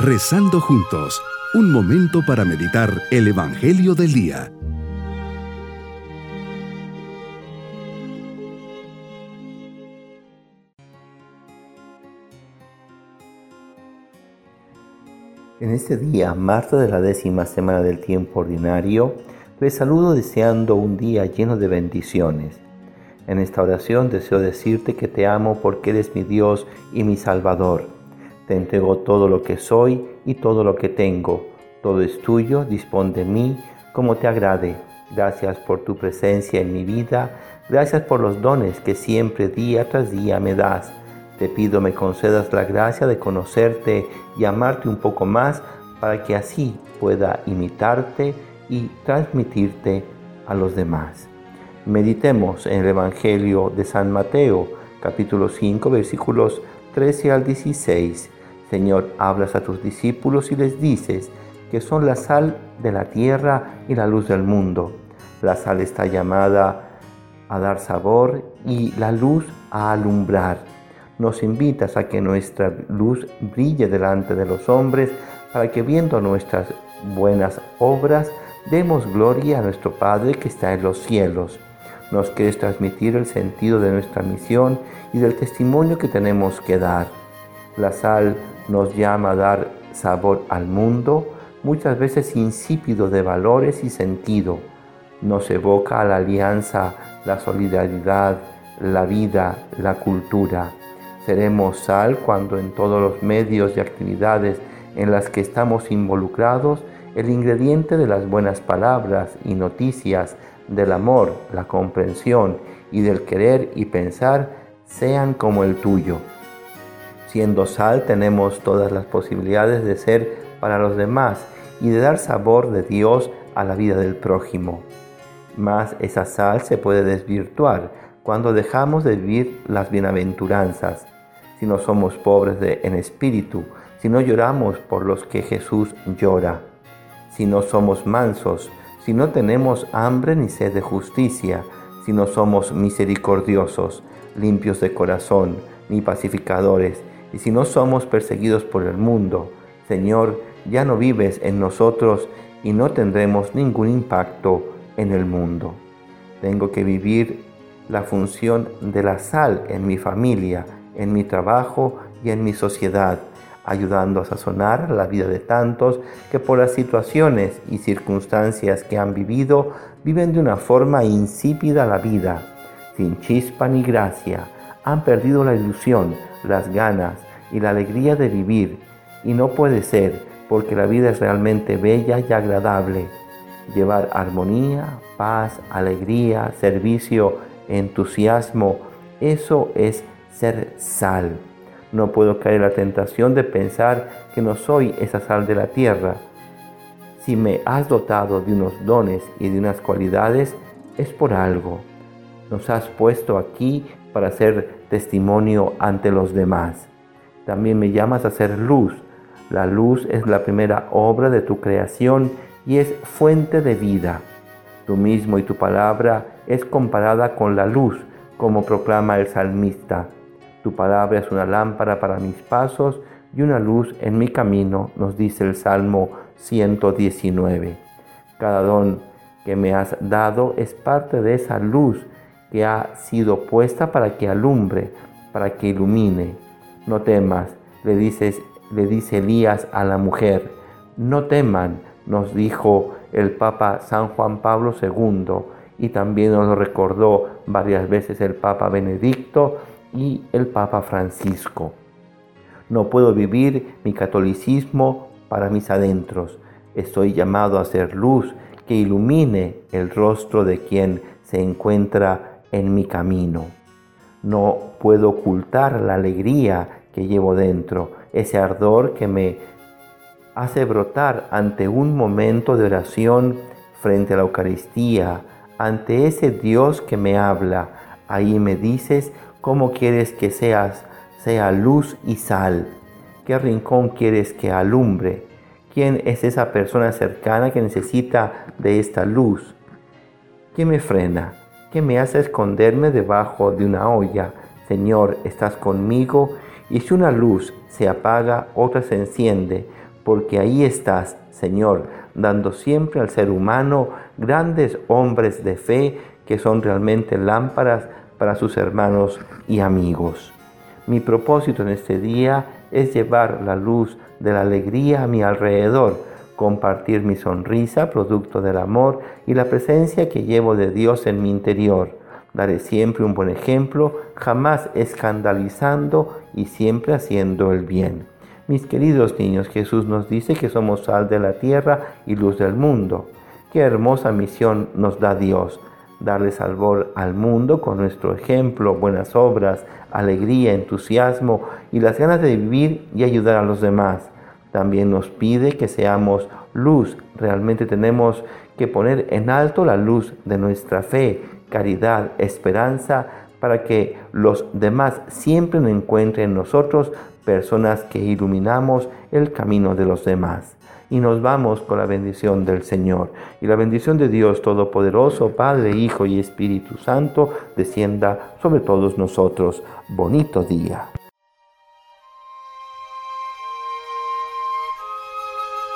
Rezando juntos, un momento para meditar el Evangelio del Día. En este día, marzo de la décima semana del tiempo ordinario, les saludo deseando un día lleno de bendiciones. En esta oración deseo decirte que te amo porque eres mi Dios y mi Salvador. Te entrego todo lo que soy y todo lo que tengo. Todo es tuyo, dispón de mí como te agrade. Gracias por tu presencia en mi vida. Gracias por los dones que siempre día tras día me das. Te pido me concedas la gracia de conocerte y amarte un poco más para que así pueda imitarte y transmitirte a los demás. Meditemos en el Evangelio de San Mateo, capítulo 5, versículos 13 al 16. Señor, hablas a tus discípulos y les dices que son la sal de la tierra y la luz del mundo. La sal está llamada a dar sabor y la luz a alumbrar. Nos invitas a que nuestra luz brille delante de los hombres para que viendo nuestras buenas obras demos gloria a nuestro Padre que está en los cielos. Nos quieres transmitir el sentido de nuestra misión y del testimonio que tenemos que dar. La sal nos llama a dar sabor al mundo, muchas veces insípido de valores y sentido. Nos evoca a la alianza, la solidaridad, la vida, la cultura. Seremos sal cuando en todos los medios y actividades en las que estamos involucrados, el ingrediente de las buenas palabras y noticias del amor, la comprensión y del querer y pensar sean como el tuyo. Siendo sal tenemos todas las posibilidades de ser para los demás y de dar sabor de Dios a la vida del prójimo. Mas esa sal se puede desvirtuar cuando dejamos de vivir las bienaventuranzas, si no somos pobres de, en espíritu, si no lloramos por los que Jesús llora, si no somos mansos, si no tenemos hambre ni sed de justicia, si no somos misericordiosos, limpios de corazón, ni pacificadores, y si no somos perseguidos por el mundo, Señor, ya no vives en nosotros y no tendremos ningún impacto en el mundo. Tengo que vivir la función de la sal en mi familia, en mi trabajo y en mi sociedad ayudando a sazonar la vida de tantos que por las situaciones y circunstancias que han vivido viven de una forma insípida la vida, sin chispa ni gracia, han perdido la ilusión, las ganas y la alegría de vivir y no puede ser porque la vida es realmente bella y agradable. Llevar armonía, paz, alegría, servicio, entusiasmo, eso es ser sal no puedo caer en la tentación de pensar que no soy esa sal de la tierra. Si me has dotado de unos dones y de unas cualidades, es por algo. Nos has puesto aquí para ser testimonio ante los demás. También me llamas a ser luz. La luz es la primera obra de tu creación y es fuente de vida. Tú mismo y tu palabra es comparada con la luz, como proclama el salmista. Tu palabra es una lámpara para mis pasos y una luz en mi camino, nos dice el Salmo 119. Cada don que me has dado es parte de esa luz que ha sido puesta para que alumbre, para que ilumine. No temas, le, le dice Elías a la mujer. No teman, nos dijo el Papa San Juan Pablo II y también nos lo recordó varias veces el Papa Benedicto y el Papa Francisco. No puedo vivir mi catolicismo para mis adentros. Estoy llamado a ser luz que ilumine el rostro de quien se encuentra en mi camino. No puedo ocultar la alegría que llevo dentro, ese ardor que me hace brotar ante un momento de oración frente a la Eucaristía, ante ese Dios que me habla. Ahí me dices ¿Cómo quieres que seas, sea luz y sal? ¿Qué rincón quieres que alumbre? ¿Quién es esa persona cercana que necesita de esta luz? ¿Qué me frena? ¿Qué me hace esconderme debajo de una olla? Señor, estás conmigo y si una luz se apaga, otra se enciende. porque ahí estás, Señor, dando siempre al ser humano grandes hombres de fe que son realmente lámparas para sus hermanos y amigos. Mi propósito en este día es llevar la luz de la alegría a mi alrededor, compartir mi sonrisa, producto del amor y la presencia que llevo de Dios en mi interior. Daré siempre un buen ejemplo, jamás escandalizando y siempre haciendo el bien. Mis queridos niños, Jesús nos dice que somos sal de la tierra y luz del mundo. Qué hermosa misión nos da Dios, darle salvor al mundo con nuestro ejemplo, buenas obras, alegría, entusiasmo y las ganas de vivir y ayudar a los demás. También nos pide que seamos luz. Realmente tenemos que poner en alto la luz de nuestra fe, caridad, esperanza, para que los demás siempre encuentren en nosotros personas que iluminamos el camino de los demás. Y nos vamos con la bendición del Señor. Y la bendición de Dios Todopoderoso, Padre, Hijo y Espíritu Santo, descienda sobre todos nosotros. Bonito día.